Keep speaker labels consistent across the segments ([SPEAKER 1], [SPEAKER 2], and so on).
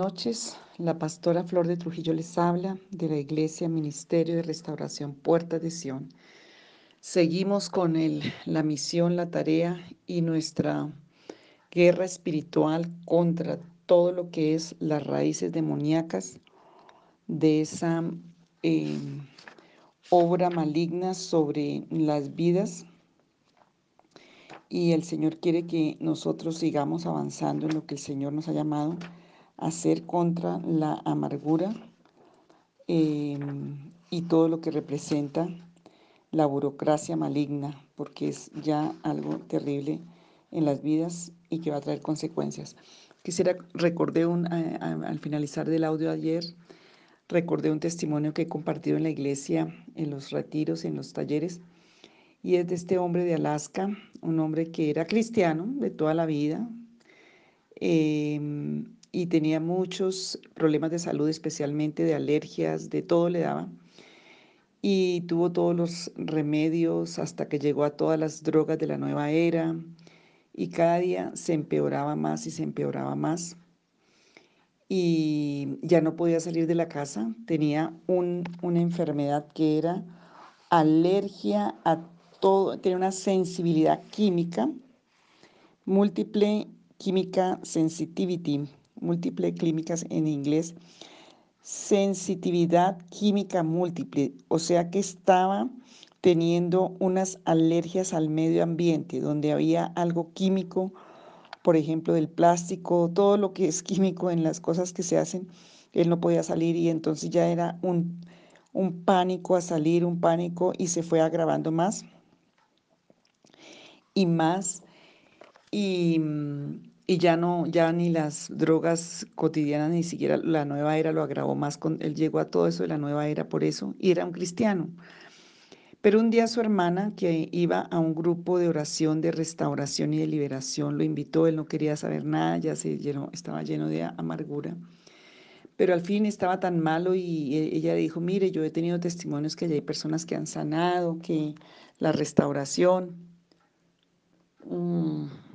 [SPEAKER 1] Noches, la pastora Flor de Trujillo les habla de la Iglesia Ministerio de Restauración Puerta de Sion. Seguimos con el, la misión, la tarea y nuestra guerra espiritual contra todo lo que es las raíces demoníacas de esa eh, obra maligna sobre las vidas. Y el Señor quiere que nosotros sigamos avanzando en lo que el Señor nos ha llamado hacer contra la amargura em, y todo lo que representa la burocracia maligna, porque es ya algo terrible en las vidas y que va a traer consecuencias. Quisiera, recordé un, al finalizar del audio ayer, recordé un testimonio que he compartido en la iglesia, en los retiros, en los talleres, y es de este hombre de Alaska, un hombre que era cristiano de toda la vida, eh, y tenía muchos problemas de salud, especialmente de alergias, de todo le daba. Y tuvo todos los remedios hasta que llegó a todas las drogas de la nueva era y cada día se empeoraba más y se empeoraba más. Y ya no podía salir de la casa, tenía un, una enfermedad que era alergia a todo, tenía una sensibilidad química, múltiple química sensitivity, múltiple clínicas en inglés, sensitividad química múltiple, o sea que estaba teniendo unas alergias al medio ambiente, donde había algo químico, por ejemplo, del plástico, todo lo que es químico en las cosas que se hacen, él no podía salir y entonces ya era un, un pánico a salir, un pánico y se fue agravando más y más. Y, mm, y ya no, ya ni las drogas cotidianas, ni siquiera la nueva era lo agravó más, con, él llegó a todo eso de la nueva era por eso, y era un cristiano. Pero un día su hermana, que iba a un grupo de oración de restauración y de liberación, lo invitó, él no quería saber nada, ya se llenó, estaba lleno de amargura. Pero al fin estaba tan malo y e, ella dijo, mire, yo he tenido testimonios que hay personas que han sanado, que la restauración... Mmm,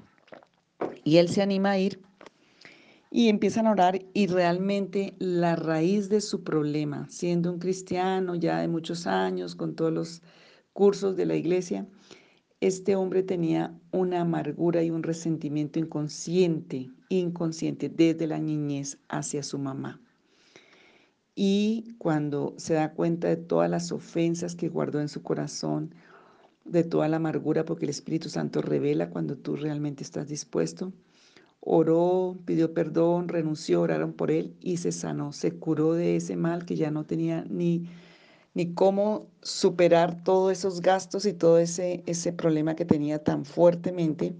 [SPEAKER 1] y él se anima a ir y empiezan a orar y realmente la raíz de su problema, siendo un cristiano ya de muchos años, con todos los cursos de la iglesia, este hombre tenía una amargura y un resentimiento inconsciente, inconsciente desde la niñez hacia su mamá. Y cuando se da cuenta de todas las ofensas que guardó en su corazón, de toda la amargura, porque el Espíritu Santo revela cuando tú realmente estás dispuesto. Oró, pidió perdón, renunció, oraron por él y se sanó, se curó de ese mal que ya no tenía ni, ni cómo superar todos esos gastos y todo ese, ese problema que tenía tan fuertemente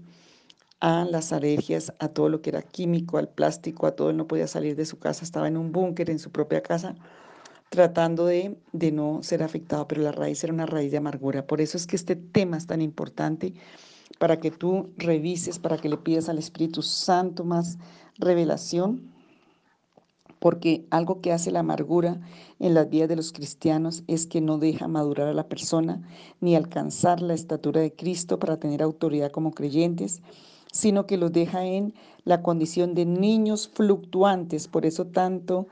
[SPEAKER 1] a las alergias, a todo lo que era químico, al plástico, a todo. Él no podía salir de su casa, estaba en un búnker en su propia casa tratando de, de no ser afectado, pero la raíz era una raíz de amargura. Por eso es que este tema es tan importante para que tú revises, para que le pidas al Espíritu Santo más revelación, porque algo que hace la amargura en las vidas de los cristianos es que no deja madurar a la persona ni alcanzar la estatura de Cristo para tener autoridad como creyentes, sino que los deja en la condición de niños fluctuantes. Por eso tanto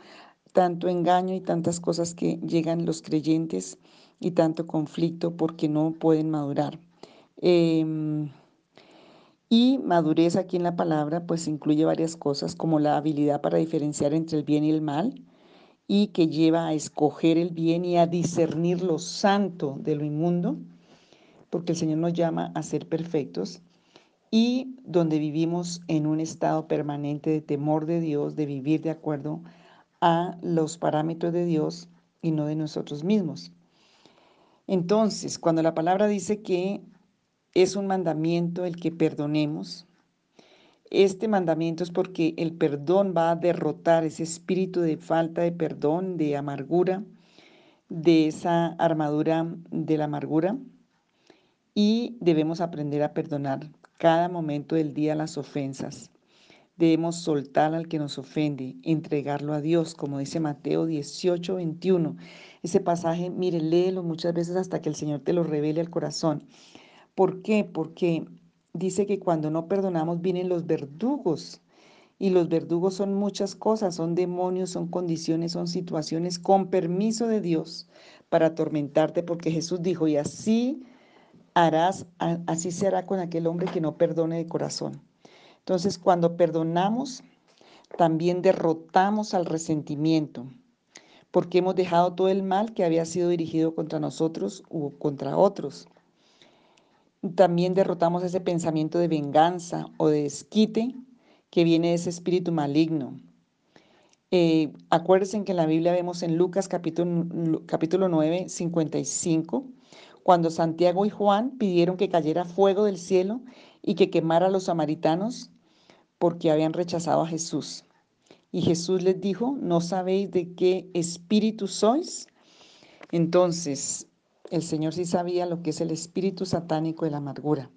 [SPEAKER 1] tanto engaño y tantas cosas que llegan los creyentes y tanto conflicto porque no pueden madurar. Em, y madurez aquí en la palabra pues incluye varias cosas como la habilidad para diferenciar entre el bien y el mal y que lleva a escoger el bien y a discernir lo santo de lo inmundo, porque el Señor nos llama a ser perfectos y donde vivimos en un estado permanente de temor de Dios, de vivir de acuerdo a a los parámetros de Dios y no de nosotros mismos. Entonces, cuando la palabra dice que es un mandamiento el que perdonemos, este mandamiento es porque el perdón va a derrotar ese espíritu de falta de perdón, de amargura, de esa armadura de la amargura, y debemos aprender a perdonar cada momento del día las ofensas. Debemos soltar al que nos ofende, entregarlo a Dios, como dice Mateo 18, 21. Ese pasaje, mire, léelo muchas veces hasta que el Señor te lo revele al corazón. ¿Por qué? Porque dice que cuando no perdonamos vienen los verdugos Y los verdugos son muchas cosas, son demonios, son condiciones, son situaciones con permiso de Dios para atormentarte, porque Jesús dijo, y así harás, así se hará con aquel hombre que no perdone de corazón. Entonces, cuando perdonamos, también derrotamos al resentimiento, porque hemos dejado todo el mal que había sido dirigido contra nosotros u contra otros. También derrotamos ese pensamiento de venganza o de desquite que viene de ese espíritu maligno. Eh, acuérdense que en la Biblia vemos en Lucas capítulo, capítulo 9, 55, cuando Santiago y Juan pidieron que cayera fuego del cielo y que quemara a los samaritanos porque habían rechazado a Jesús. Y Jesús les dijo, ¿no sabéis de qué espíritu sois? Entonces, el Señor sí sabía lo que es el espíritu satánico de la amargura.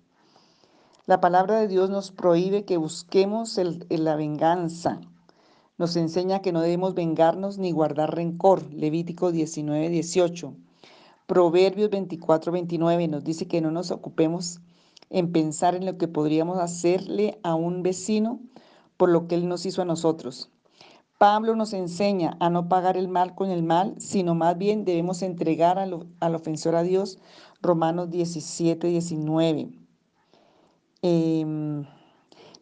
[SPEAKER 1] La palabra de Dios nos prohíbe que busquemos la venganza. Nos enseña que no debemos vengarnos ni guardar rencor. Levítico 19, 18. Proverbios 24, 29 nos dice que no nos ocupemos en pensar en lo que podríamos hacerle a un vecino por lo que él nos hizo a nosotros. Pablo nos enseña a no pagar el mal con el mal, sino más bien debemos entregar al, ofensor a Dios. Romanos 17, 19. Em,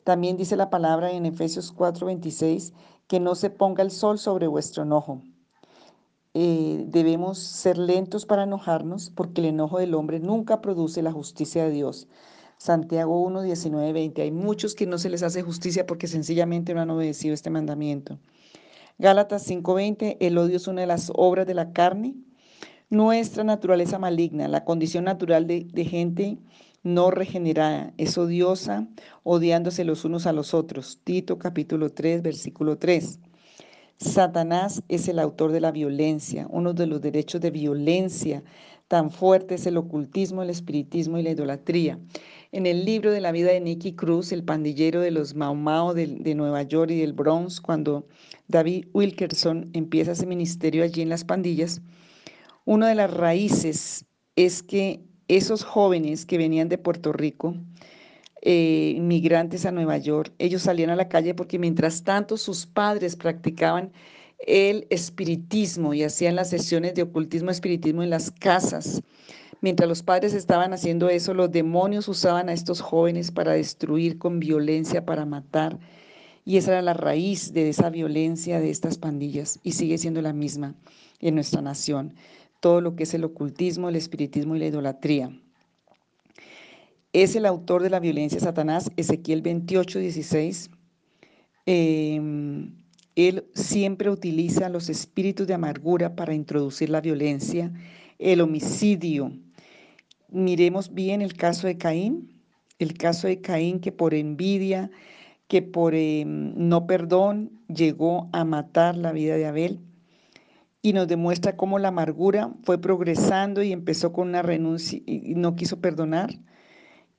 [SPEAKER 1] también dice la palabra en Efesios 4, 26, que no se ponga el sol sobre vuestro enojo. Eh, debemos ser lentos para enojarnos porque el enojo del hombre nunca produce la justicia de Dios. Santiago 1, 19, 20. Hay muchos que no se les hace justicia porque sencillamente no han obedecido este mandamiento. Gálatas 5:20, el odio es una de las obras de la carne. Nuestra naturaleza maligna, la condición natural de, de gente no regenerada, es odiosa, odiándose los unos a los otros. Tito capítulo 3, versículo 3. Satanás es el autor de la violencia, uno de los derechos de violencia tan fuertes es el ocultismo, el espiritismo y la idolatría. En el libro de la vida de Nicky Cruz, el pandillero de los Mau Mau de, Nueva York y del Bronx, cuando David Wilkerson empieza ese ministerio allí en las pandillas, una de las raíces es que esos jóvenes que venían de Puerto Rico, eh, inmigrantes a Nueva York, ellos salían a la calle porque mientras tanto sus padres practicaban el espiritismo y hacían las sesiones de ocultismo espiritismo en las casas. Mientras los padres estaban haciendo eso, los demonios usaban a estos jóvenes para destruir con violencia, para matar. Y esa era la raíz de esa violencia de estas pandillas y sigue siendo la misma en nuestra nación. Todo lo que es el ocultismo, el espiritismo y la idolatría. Es el autor de la violencia Satanás, Ezequiel 28, 16. Em, él siempre utiliza los espíritus de amargura para introducir la violencia, el homicidio. Miremos bien el caso de Caín, el caso de Caín que por envidia, que por em, no perdón llegó a matar la vida de Abel y nos demuestra cómo la amargura fue progresando y empezó con una renuncia y no quiso perdonar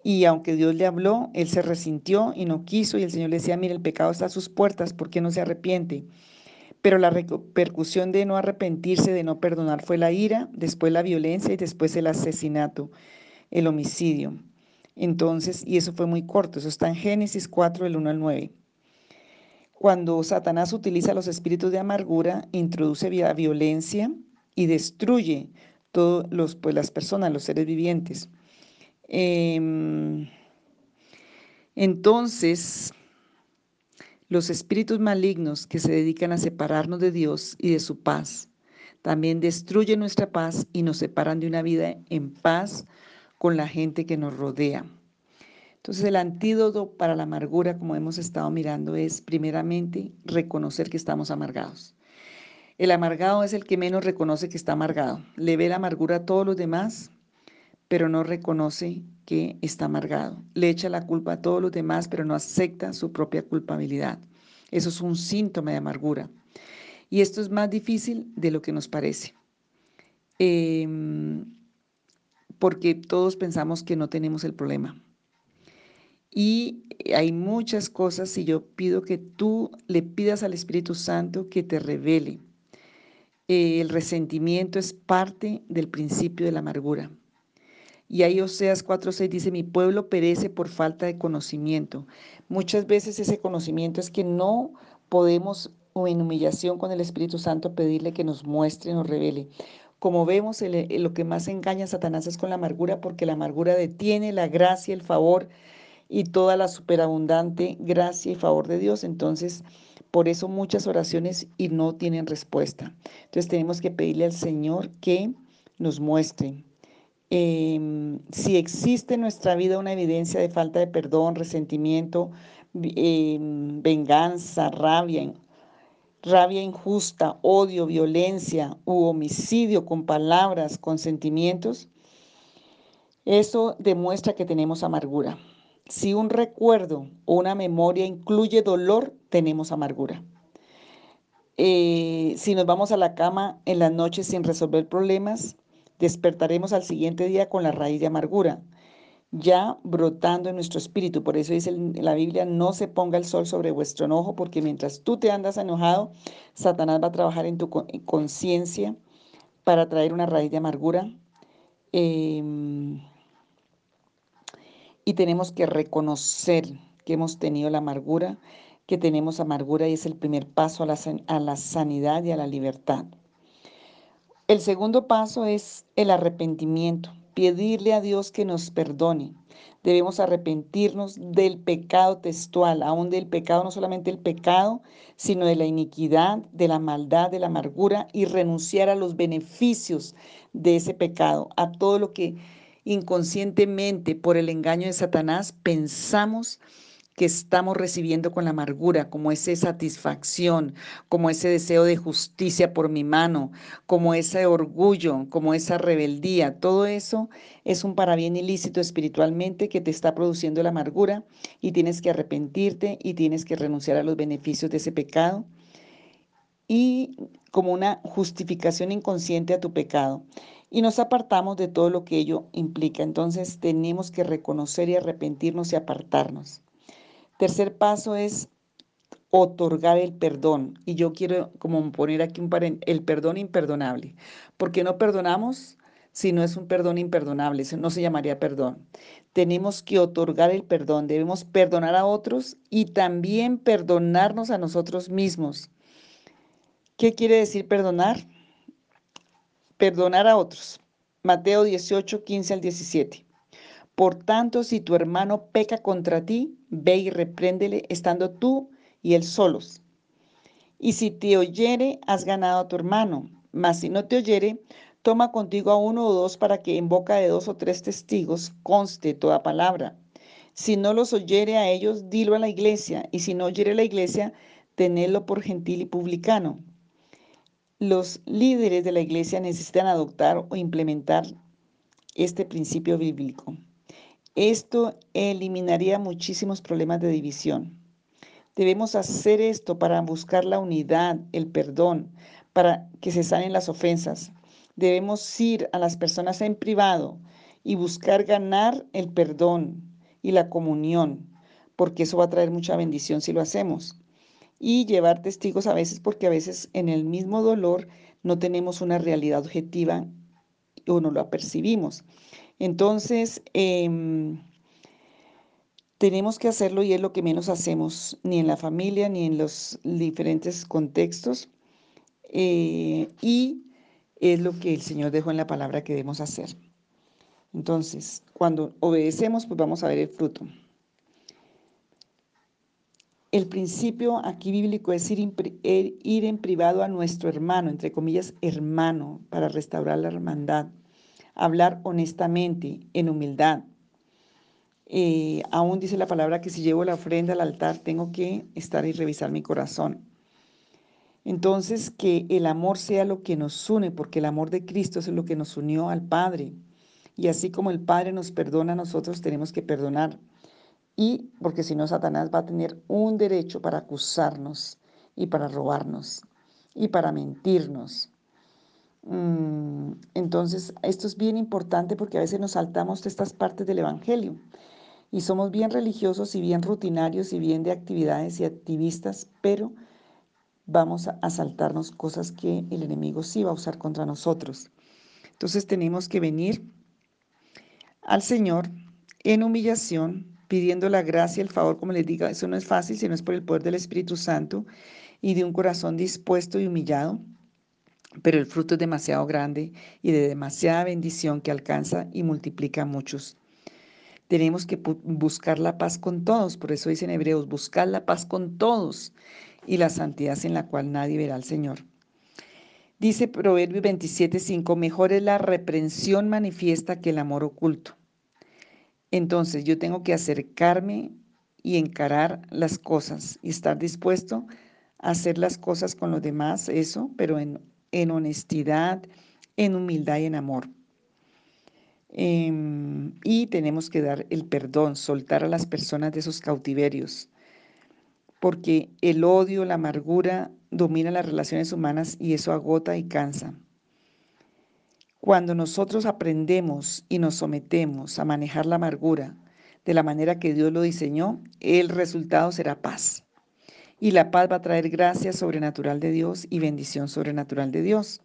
[SPEAKER 1] y aunque Dios le habló, él se resintió y no quiso. Y el Señor le decía, mire, el pecado está a sus puertas, ¿por qué no se arrepiente? Pero la repercusión de no arrepentirse, de no perdonar, fue la ira, después la violencia y después el asesinato, el homicidio. Entonces, y eso fue muy corto, eso está en Génesis 4, del 1 al 9. Cuando Satanás utiliza los espíritus de amargura, introduce violencia y destruye todas pues, las personas, los seres vivientes. Em, entonces, los espíritus malignos que se dedican a separarnos de Dios y de su paz, también destruyen nuestra paz y nos separan de una vida en paz con la gente que nos rodea. Entonces el antídoto para la amargura, como hemos estado mirando, es primeramente reconocer que estamos amargados. El amargado es el que menos reconoce que está amargado. Le ve la amargura a todos los demás pero no reconoce que está amargado. Le echa la culpa a todos los demás, pero no acepta su propia culpabilidad. Eso es un síntoma de amargura. Y esto es más difícil de lo que nos parece. Em, porque todos pensamos que no tenemos el problema. Y hay muchas cosas y yo pido que tú le pidas al Espíritu Santo que te revele. el resentimiento es parte del principio de la amargura. Y ahí Oseas 4.6 dice, mi pueblo perece por falta de conocimiento. Muchas veces ese conocimiento es que no podemos o en humillación con el Espíritu Santo pedirle que nos muestre, nos revele. Como vemos, lo que más engaña a Satanás es con la amargura, porque la amargura detiene la gracia, el favor y toda la superabundante gracia y favor de Dios. Entonces, por eso muchas oraciones y no tienen respuesta. Entonces tenemos que pedirle al Señor que nos muestre. Em, si existe en nuestra vida una evidencia de falta de perdón, resentimiento, em, venganza, rabia, rabia injusta, odio, violencia u homicidio con palabras, con sentimientos, eso demuestra que tenemos amargura. Si un recuerdo o una memoria incluye dolor, tenemos amargura. Eh, si nos vamos a la cama en las noches sin resolver problemas, despertaremos al siguiente día con la raíz de amargura ya brotando en nuestro espíritu. Por eso dice la Biblia, no se ponga el sol sobre vuestro enojo, porque mientras tú te andas enojado, Satanás va a trabajar en tu conciencia para traer una raíz de amargura. Em, y tenemos que reconocer que hemos tenido la amargura, que tenemos amargura y es el primer paso a la, a la sanidad y a la libertad. El segundo paso es el arrepentimiento pedirle a Dios que nos perdone. Debemos arrepentirnos del pecado textual, aún del pecado, no solamente el pecado, sino de la iniquidad, de la maldad, de la amargura y renunciar a los beneficios de ese pecado, a todo lo que inconscientemente por el engaño de Satanás pensamos que estamos recibiendo con la amargura, como esa satisfacción, como ese deseo de justicia por mi mano, como ese orgullo, como esa rebeldía, todo eso es un bien ilícito espiritualmente que te está produciendo la amargura y tienes que arrepentirte y tienes que renunciar a los beneficios de ese pecado y como una justificación inconsciente a tu pecado. Y nos apartamos de todo lo que ello implica. Entonces tenemos que reconocer y arrepentirnos y apartarnos. Tercer paso es otorgar el perdón. Y yo quiero como poner aquí un el perdón imperdonable. Porque no perdonamos si no es un perdón imperdonable, no se llamaría perdón. Tenemos que otorgar el perdón, debemos perdonar a otros y también perdonarnos a nosotros mismos. ¿Qué quiere decir perdonar? Perdonar a otros. Mateo 18, 15 al 17. Por tanto, si tu hermano peca contra ti, ve y repréndele estando tú y él solos. Y si te oyere, has ganado a tu hermano. Mas si no te oyere, toma contigo a uno o dos para que en boca de dos o tres testigos conste toda palabra. Si no los oyere a ellos, dilo a la iglesia. Y si no oyere a la iglesia, tenedlo por gentil y publicano. Los líderes de la iglesia necesitan adoptar o implementar este principio bíblico. Esto eliminaría muchísimos problemas de división. Debemos hacer esto para buscar la unidad, el perdón, para que se sanen las ofensas. Debemos ir a las personas en privado y buscar ganar el perdón y la comunión, porque eso va a traer mucha bendición si lo hacemos. Y llevar testigos a veces, porque a veces en el mismo dolor no tenemos una realidad objetiva o no lo percibimos. Entonces, em, tenemos que hacerlo y es lo que menos hacemos, ni en la familia, ni en los diferentes contextos. Eh, y es lo que el Señor dejó en la palabra que debemos hacer. Entonces, cuando obedecemos, pues vamos a ver el fruto. El principio aquí bíblico es ir, ir en privado a nuestro hermano, entre comillas, hermano, para restaurar la hermandad hablar honestamente, en humildad. Eh, aún dice la palabra que si llevo la ofrenda al altar, tengo que estar y revisar mi corazón. Entonces, que el amor sea lo que nos une, porque el amor de Cristo es lo que nos unió al Padre. Y así como el Padre nos perdona, nosotros tenemos que perdonar. Y porque si no, Satanás va a tener un derecho para acusarnos y para robarnos y para mentirnos. Mm, entonces, esto es bien importante porque a veces nos saltamos de estas partes del Evangelio y somos bien religiosos y bien rutinarios y bien de actividades y activistas, pero vamos a, saltarnos cosas que el enemigo sí va a usar contra nosotros. Entonces tenemos que venir al Señor en humillación, pidiendo la gracia, el favor, como les diga, eso no es fácil, sino es por el poder del Espíritu Santo y de un corazón dispuesto y humillado, pero el fruto es demasiado grande y de demasiada bendición que alcanza y multiplica a muchos. Tenemos que buscar la paz con todos, por eso dicen Hebreos, buscar la paz con todos y la santidad sin la cual nadie verá al Señor. Dice Proverbio 27:5, mejor es la reprensión manifiesta que el amor oculto. Entonces yo tengo que acercarme y encarar las cosas y estar dispuesto a hacer las cosas con los demás, eso, pero en, en honestidad, en humildad y en amor. Em, y tenemos que dar el perdón, soltar a las personas de esos cautiverios, porque el odio, la amargura domina las relaciones humanas y eso agota y cansa. Cuando nosotros aprendemos y nos sometemos a manejar la amargura de la manera que Dios lo diseñó, el resultado será paz. Y la paz va a traer gracia sobrenatural de Dios y bendición sobrenatural de Dios.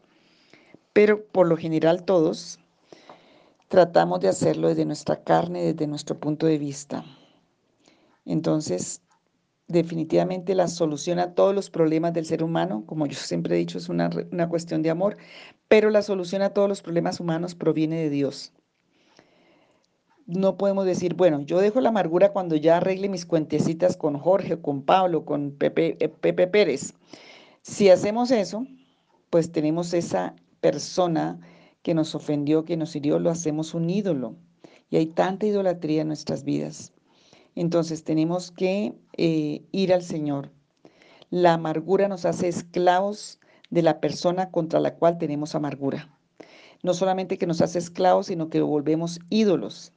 [SPEAKER 1] Pero por lo general todos tratamos de hacerlo desde nuestra carne, desde nuestro punto de vista. Entonces, definitivamente la solución a todos los problemas del ser humano, como yo siempre he dicho, es una, una, cuestión de amor, pero la solución a todos los problemas humanos proviene de Dios. No podemos decir, bueno, yo dejo la amargura cuando ya arregle mis cuentecitas con Jorge, con Pablo, con Pepe, eh, Pepe Pérez. Si hacemos eso, pues tenemos esa persona que nos ofendió, que nos hirió, lo hacemos un ídolo. Y hay tanta idolatría en nuestras vidas. Entonces tenemos que eh, ir al Señor. La amargura nos hace esclavos de la persona contra la cual tenemos amargura. No solamente que nos hace esclavos, sino que volvemos ídolos.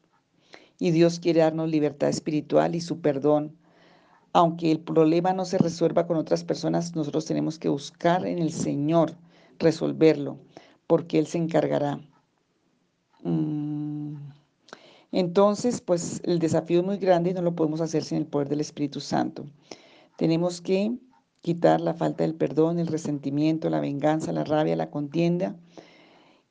[SPEAKER 1] Y Dios quiere darnos libertad espiritual y su perdón. Aunque el problema no se resuelva con otras personas, nosotros tenemos que buscar en el Señor resolverlo porque Él se encargará. Mm. Entonces, pues el desafío es muy grande y no lo podemos hacer sin el poder del Espíritu Santo. Tenemos que quitar la falta del perdón, el resentimiento, la venganza, la rabia, la contienda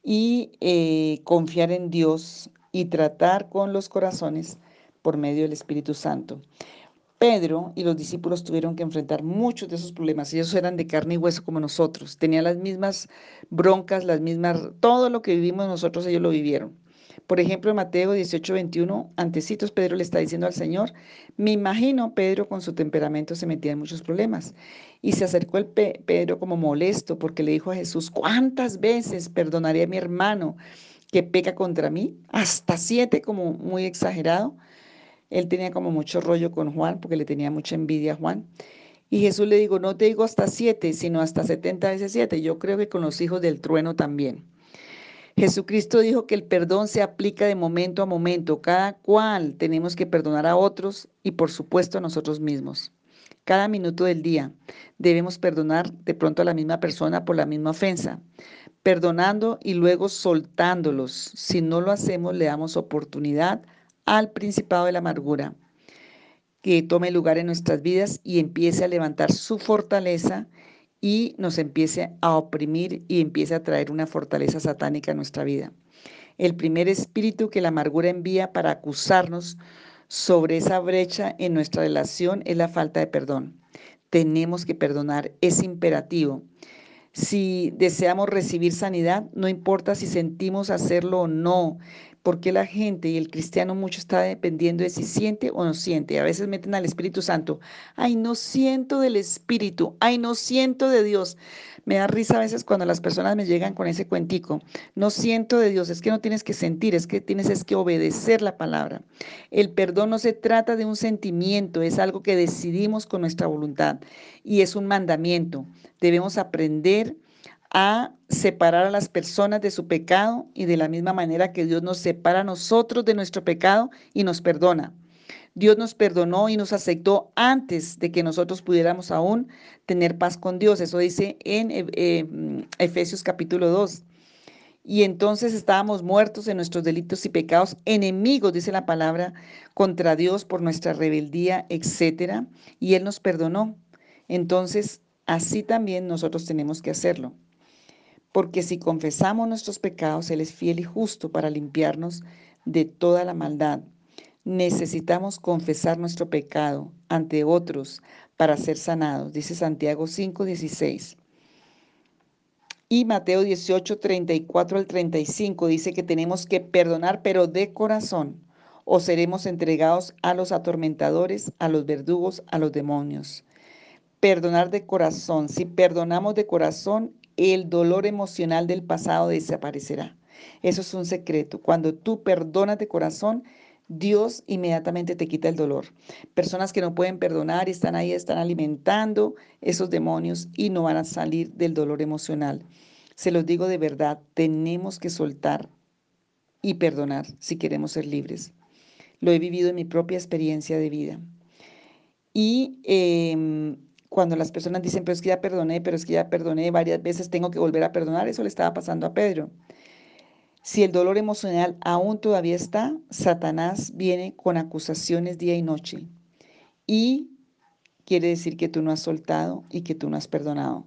[SPEAKER 1] y eh, confiar en Dios y tratar con los corazones por medio del Espíritu Santo. Pedro y los discípulos tuvieron que enfrentar muchos de esos problemas. Ellos eran de carne y hueso como nosotros. Tenían las mismas broncas, las mismas, todo lo que vivimos nosotros, ellos lo vivieron. Por ejemplo, en Mateo 18, 21, antecitos, Pedro le está diciendo al Señor, me imagino Pedro con su temperamento se metía en muchos problemas. Y se acercó el Pedro como molesto porque le dijo a Jesús, ¿cuántas veces perdonaré a mi hermano que peca contra mí? Hasta siete, como muy exagerado. Él tenía como mucho rollo con Juan porque le tenía mucha envidia a Juan. Y Jesús le dijo, no te digo hasta siete, sino hasta setenta veces siete. Yo creo que con los hijos del trueno también. Jesucristo dijo que el perdón se aplica de momento a momento. Cada cual tenemos que perdonar a otros y por supuesto a nosotros mismos. Cada minuto del día debemos perdonar de pronto a la misma persona por la misma ofensa, perdonando y luego soltándolos. Si no lo hacemos, le damos oportunidad al principado de la amargura, que tome lugar en nuestras vidas y empiece a levantar su fortaleza y nos empiece a oprimir y empiece a traer una fortaleza satánica a nuestra vida. El primer espíritu que la amargura envía para acusarnos sobre esa brecha en nuestra relación es la falta de perdón. Tenemos que perdonar, es imperativo. Si deseamos recibir sanidad, no importa si sentimos hacerlo o no, porque la gente y el cristiano mucho está dependiendo de si siente o no siente. A veces meten al Espíritu Santo, ay, no siento del Espíritu, ay, no siento de Dios. Me da risa a veces cuando las personas me llegan con ese cuentico, no siento de Dios, es que no tienes que sentir, es que tienes es que obedecer la palabra. El perdón no se trata de un sentimiento, es algo que decidimos con nuestra voluntad y es un mandamiento. Debemos aprender a separar a las personas de su pecado y de la misma manera que Dios nos separa a nosotros de nuestro pecado y nos perdona. Dios nos perdonó y nos aceptó antes de que nosotros pudiéramos aún tener paz con Dios. Eso dice en eh, eh, Efesios capítulo 2. Y entonces estábamos muertos en nuestros delitos y pecados, enemigos, dice la palabra, contra Dios por nuestra rebeldía, etcétera, y Él nos perdonó. Entonces, así también nosotros tenemos que hacerlo porque si confesamos nuestros pecados, Él es fiel y justo para limpiarnos de toda la maldad. Necesitamos confesar nuestro pecado ante otros para ser sanados, dice Santiago 5:16. Y Mateo 18, 34 al 35 dice que tenemos que perdonar, pero de corazón, o seremos entregados a los atormentadores, a los verdugos, a los demonios. Perdonar de corazón. Si perdonamos de corazón, el dolor emocional del pasado desaparecerá. Eso es un secreto. Cuando tú perdonas de corazón, Dios inmediatamente te quita el dolor. Personas que no pueden perdonar están ahí, están alimentando esos demonios y no van a salir del dolor emocional. Se los digo de verdad, tenemos que soltar y perdonar si queremos ser libres. Lo he vivido en mi propia experiencia de vida. Y em, cuando las personas dicen, pero es que ya perdoné, pero es que ya perdoné varias veces, tengo que volver a perdonar, eso le estaba pasando a Pedro. Si el dolor emocional aún todavía está, Satanás viene con acusaciones día y noche. Y quiere decir que tú no has soltado y que tú no has perdonado.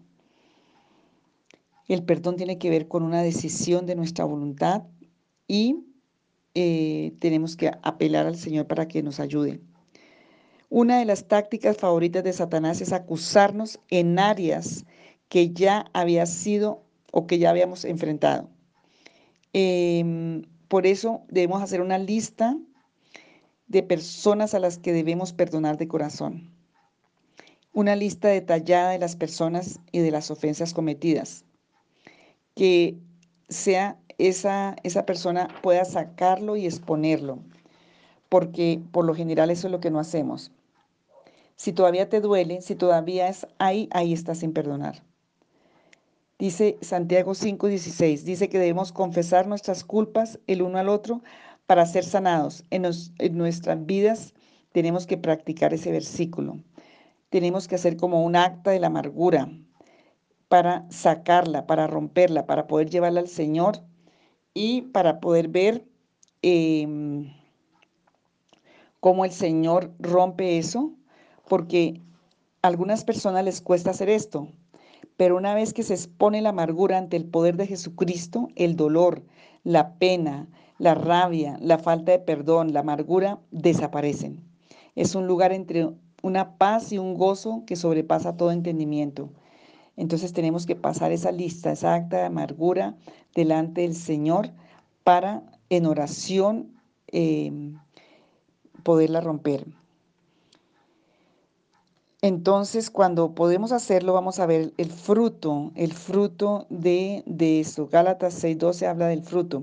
[SPEAKER 1] El perdón tiene que ver con una decisión de nuestra voluntad y eh, tenemos que apelar al Señor para que nos ayude. Una de las tácticas favoritas de Satanás es acusarnos en áreas que ya había sido o que ya habíamos enfrentado. Em, por eso debemos hacer una lista de personas a las que debemos perdonar de corazón. Una lista detallada de las personas y de las ofensas cometidas. Que sea esa, esa persona pueda sacarlo y exponerlo. Porque por lo general eso es lo que no hacemos. Si todavía te duele, si todavía es ahí, ahí estás sin perdonar. Dice Santiago 5:16, dice que debemos confesar nuestras culpas el uno al otro para ser sanados. En, nuestras vidas tenemos que practicar ese versículo. Tenemos que hacer como un acta de la amargura para sacarla, para romperla, para poder llevarla al Señor y para poder ver em, cómo el Señor rompe eso, porque a algunas personas les cuesta hacer esto. Pero una vez que se expone la amargura ante el poder de Jesucristo, el dolor, la pena, la rabia, la falta de perdón, la amargura desaparecen. Es un lugar entre una paz y un gozo que sobrepasa todo entendimiento. Entonces tenemos que pasar esa lista, esa acta de amargura delante del Señor para en oración eh, poderla romper. Entonces, cuando podemos hacerlo, vamos a ver el fruto, el fruto de, de eso. Gálatas 6:12 habla del fruto.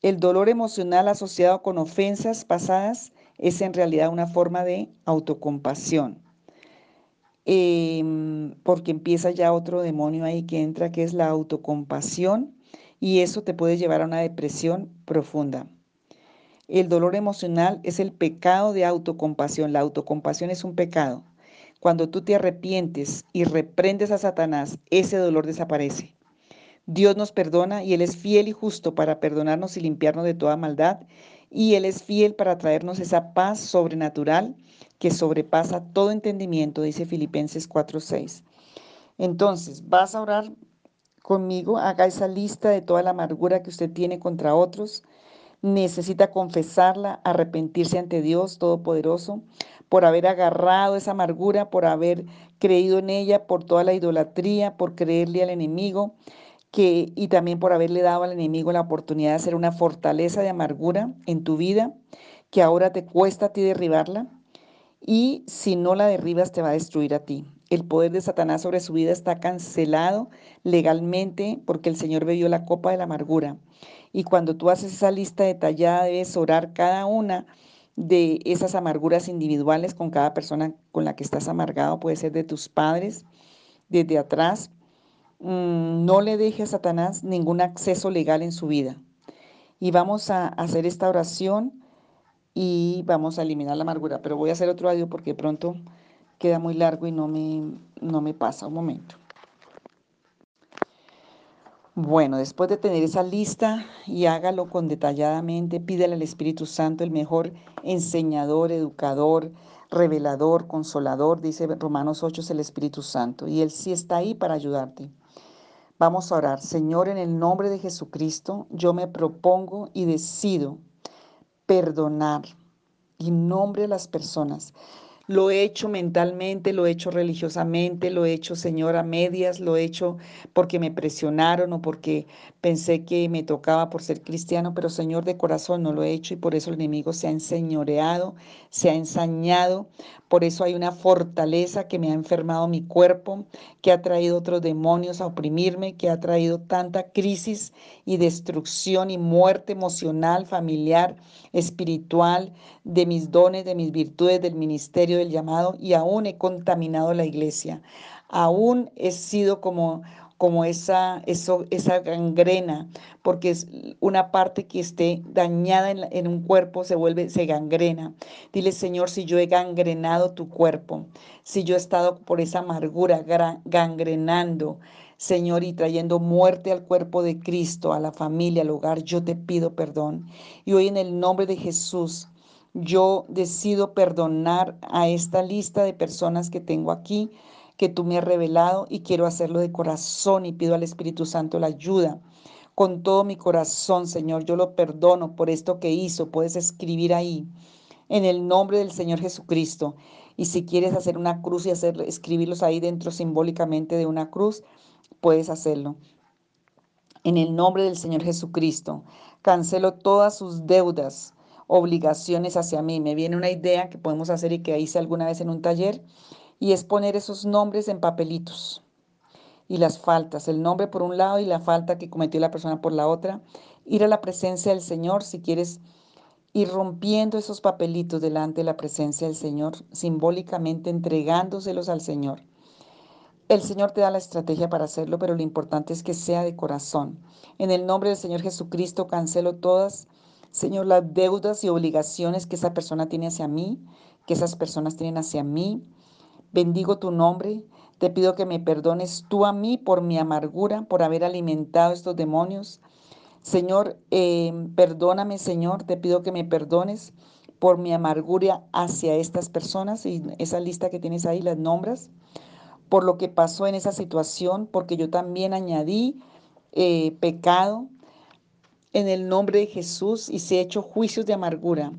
[SPEAKER 1] El dolor emocional asociado con ofensas pasadas es en realidad una forma de autocompasión. Em, porque empieza ya otro demonio ahí que entra, que es la autocompasión, y eso te puede llevar a una depresión profunda. El dolor emocional es el pecado de autocompasión. La autocompasión es un pecado. Cuando tú te arrepientes y reprendes a Satanás, ese dolor desaparece. Dios nos perdona y Él es fiel y justo para perdonarnos y limpiarnos de toda maldad. Y Él es fiel para traernos esa paz sobrenatural que sobrepasa todo entendimiento, dice Filipenses 4:6. Entonces, vas a orar conmigo, haga esa lista de toda la amargura que usted tiene contra otros. Necesita confesarla, arrepentirse ante Dios Todopoderoso por haber agarrado esa amargura, por haber creído en ella, por toda la idolatría, por creerle al enemigo, que, y también por haberle dado al enemigo la oportunidad de hacer una fortaleza de amargura en tu vida, que ahora te cuesta a ti derribarla, y si no la derribas te va a destruir a ti. El poder de Satanás sobre su vida está cancelado legalmente porque el Señor bebió la copa de la amargura. Y cuando tú haces esa lista detallada, debes orar cada una de esas amarguras individuales con cada persona con la que estás amargado, puede ser de tus padres, desde atrás. Mm, no le deje a Satanás ningún acceso legal en su vida. Y vamos a hacer esta oración y vamos a eliminar la amargura. Pero voy a hacer otro audio porque pronto queda muy largo y no me, no me pasa. Un momento. Bueno, después de tener esa lista y hágalo con detalladamente, pídele al Espíritu Santo el mejor enseñador, educador, revelador, consolador, dice Romanos 8 es el Espíritu Santo y Él sí está ahí para ayudarte. Vamos a orar. Señor, en el nombre de Jesucristo, yo me propongo y decido perdonar en nombre de las personas. Lo he hecho mentalmente, lo he hecho religiosamente, lo he hecho, Señor, a medias, lo he hecho porque me presionaron o porque pensé que me tocaba por ser cristiano, pero Señor, de corazón no lo he hecho y por eso el enemigo se ha enseñoreado, se ha ensañado. Por eso hay una fortaleza que me ha enfermado mi cuerpo, que ha traído otros demonios a oprimirme, que ha traído tanta crisis y destrucción y muerte emocional, familiar, espiritual, de mis dones, de mis virtudes, del ministerio del llamado y aún he contaminado la iglesia. Aún he sido como como esa, eso, esa gangrena, porque es una parte que esté dañada en, en, un cuerpo, se vuelve, se gangrena. Dile, Señor, si yo he gangrenado tu cuerpo, si yo he estado por esa amargura gangrenando, Señor, y trayendo muerte al cuerpo de Cristo, a la familia, al hogar, yo te pido perdón. Y hoy en el nombre de Jesús, yo decido perdonar a esta lista de personas que tengo aquí, que tú me has revelado y quiero hacerlo de corazón y pido al Espíritu Santo la ayuda. Con todo mi corazón, Señor, yo lo perdono por esto que hizo. Puedes escribir ahí, en el nombre del Señor Jesucristo. Y si quieres hacer una cruz y hacer, escribirlos ahí dentro simbólicamente de una cruz, puedes hacerlo. En el nombre del Señor Jesucristo, cancelo todas sus deudas, obligaciones hacia mí. Me viene una idea que podemos hacer y que hice alguna vez en un taller y es poner esos nombres en papelitos y las faltas, el nombre por un lado y la falta que cometió la persona por la otra. Ir a la presencia del Señor si quieres ir rompiendo esos papelitos delante de la presencia del Señor, simbólicamente entregándoselos al Señor. El Señor te da la estrategia para hacerlo, pero lo importante es que sea de corazón. En el nombre del Señor Jesucristo cancelo todas Señor, las deudas y obligaciones que esa persona tiene hacia mí, que esas personas tienen hacia mí. Bendigo tu nombre. Te pido que me perdones tú a mí por mi amargura, por haber alimentado estos demonios. Señor, eh, perdóname, Señor. Te pido que me perdones por mi amargura hacia estas personas. Y esa lista que tienes ahí las nombras. Por lo que pasó en esa situación, porque yo también añadí eh, pecado en el nombre de Jesús y se hecho juicios de amargura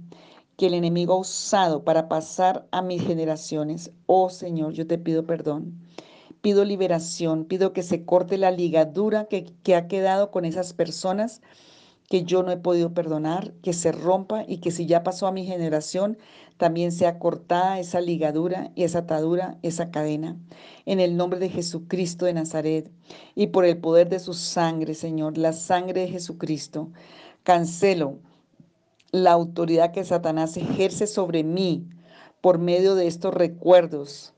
[SPEAKER 1] que el enemigo ha usado para pasar a mis generaciones. Oh Señor, yo te pido perdón. Pido liberación, pido que se corte la ligadura que, que ha quedado con esas personas que yo no he podido perdonar, que se rompa y que si ya pasó a mi generación, también sea cortada esa ligadura y esa atadura, esa cadena. En el nombre de Jesucristo de Nazaret y por el poder de su sangre, Señor, la sangre de Jesucristo, cancelo la autoridad que Satanás ejerce sobre mí por medio de estos recuerdos,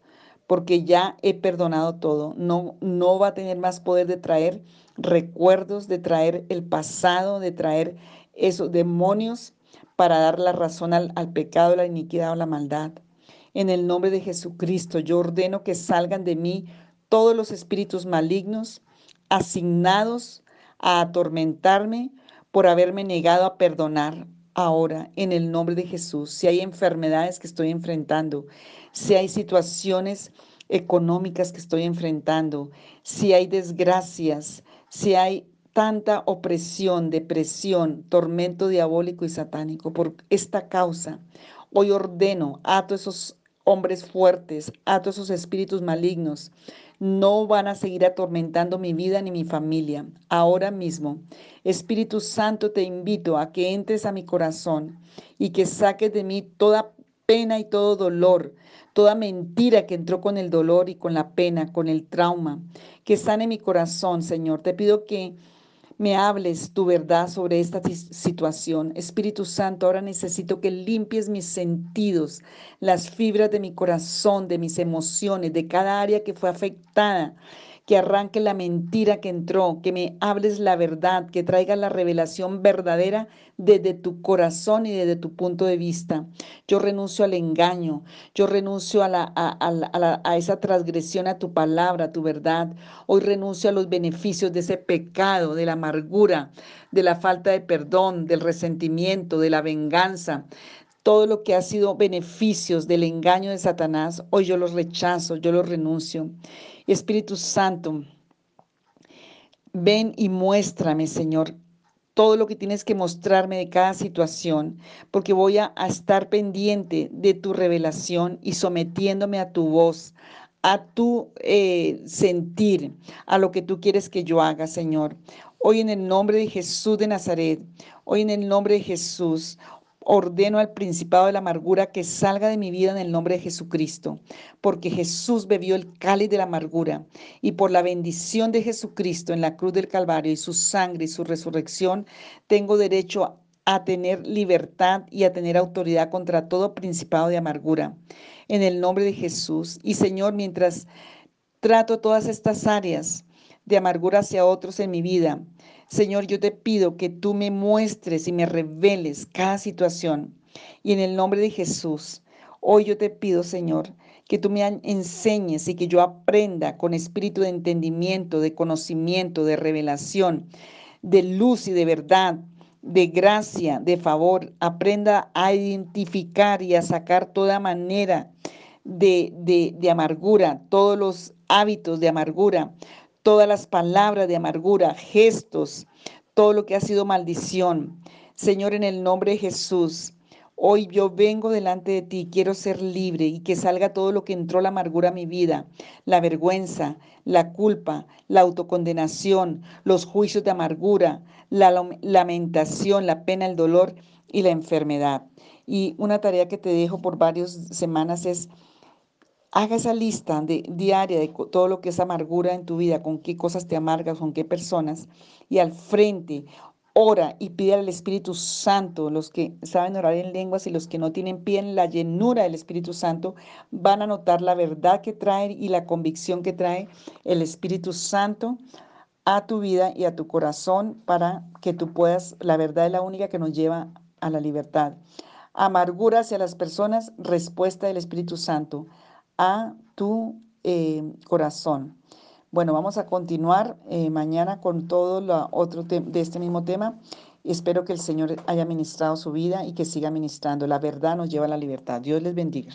[SPEAKER 1] porque ya he perdonado todo. No, no va a tener más poder de traer recuerdos, de traer el pasado, de traer esos demonios para dar la razón al, al pecado, la iniquidad o la maldad. En el nombre de Jesucristo, yo ordeno que salgan de mí todos los espíritus malignos asignados a atormentarme por haberme negado a perdonar. Ahora, en el nombre de Jesús, si hay enfermedades que estoy enfrentando, si hay situaciones económicas que estoy enfrentando, si hay desgracias, si hay tanta opresión, depresión, tormento diabólico y satánico por esta causa, hoy ordeno a todos esos hombres fuertes, a todos esos espíritus malignos, no van a seguir atormentando mi vida ni mi familia. Ahora mismo, Espíritu Santo, te invito a que entres a mi corazón y que saques de mí toda pena y todo dolor, toda mentira que entró con el dolor y con la pena, con el trauma, que sane mi corazón, Señor. Te pido que me hables tu verdad sobre esta situación. Espíritu Santo, ahora necesito que limpies mis sentidos, las fibras de mi corazón, de mis emociones, de cada área que fue afectada que arranque la mentira que entró, que me hables la verdad, que traiga la revelación verdadera desde tu corazón y desde tu punto de vista. Yo renuncio al engaño, yo renuncio a, a, esa transgresión a tu palabra, a tu verdad. Hoy renuncio a los beneficios de ese pecado, de la amargura, de la falta de perdón, del resentimiento, de la venganza todo lo que ha sido beneficios del engaño de Satanás, hoy yo los rechazo, yo los renuncio. Espíritu Santo, ven y muéstrame, Señor, todo lo que tienes que mostrarme de cada situación, porque voy a, estar pendiente de tu revelación y sometiéndome a tu voz, a tu eh, sentir, a lo que tú quieres que yo haga, Señor. Hoy en el nombre de Jesús de Nazaret, hoy en el nombre de Jesús, ordeno al principado de la amargura que salga de mi vida en el nombre de Jesucristo, porque Jesús bebió el cáliz de la amargura y por la bendición de Jesucristo en la cruz del Calvario y su sangre y su resurrección, tengo derecho a tener libertad y a tener autoridad contra todo principado de amargura. En el nombre de Jesús. Y Señor, mientras trato todas estas áreas de amargura hacia otros en mi vida, Señor, yo te pido que tú me muestres y me reveles cada situación. Y en el nombre de Jesús, hoy yo te pido, Señor, que tú me enseñes y que yo aprenda con espíritu de entendimiento, de conocimiento, de revelación, de luz y de verdad, de gracia, de favor. Aprenda a identificar y a sacar toda manera de, de, de amargura, todos los hábitos de amargura, todas las palabras de amargura, gestos, todo lo que ha sido maldición. Señor, en el nombre de Jesús, hoy yo vengo delante de ti, quiero ser libre y que salga todo lo que entró la amargura a mi vida, la vergüenza, la culpa, la autocondenación, los juicios de amargura, la lamentación, la pena, el dolor y la enfermedad. Y una tarea que te dejo por varias semanas es Haga esa lista diaria de todo lo que es amargura en tu vida, con qué cosas te amargas, con qué personas, y al frente ora y pide al Espíritu Santo. Los que saben orar en lenguas y los que no tienen pie en la llenura del Espíritu Santo van a notar la verdad que trae y la convicción que trae el Espíritu Santo a tu vida y a tu corazón para que tú puedas, la verdad es la única que nos lleva a la libertad. Amargura hacia las personas, respuesta del Espíritu Santo a tu eh, corazón. Bueno, vamos a continuar eh, mañana con todo lo otro de este mismo tema. Espero que el Señor haya ministrado su vida y que siga ministrando. La verdad nos lleva a la libertad. Dios les bendiga.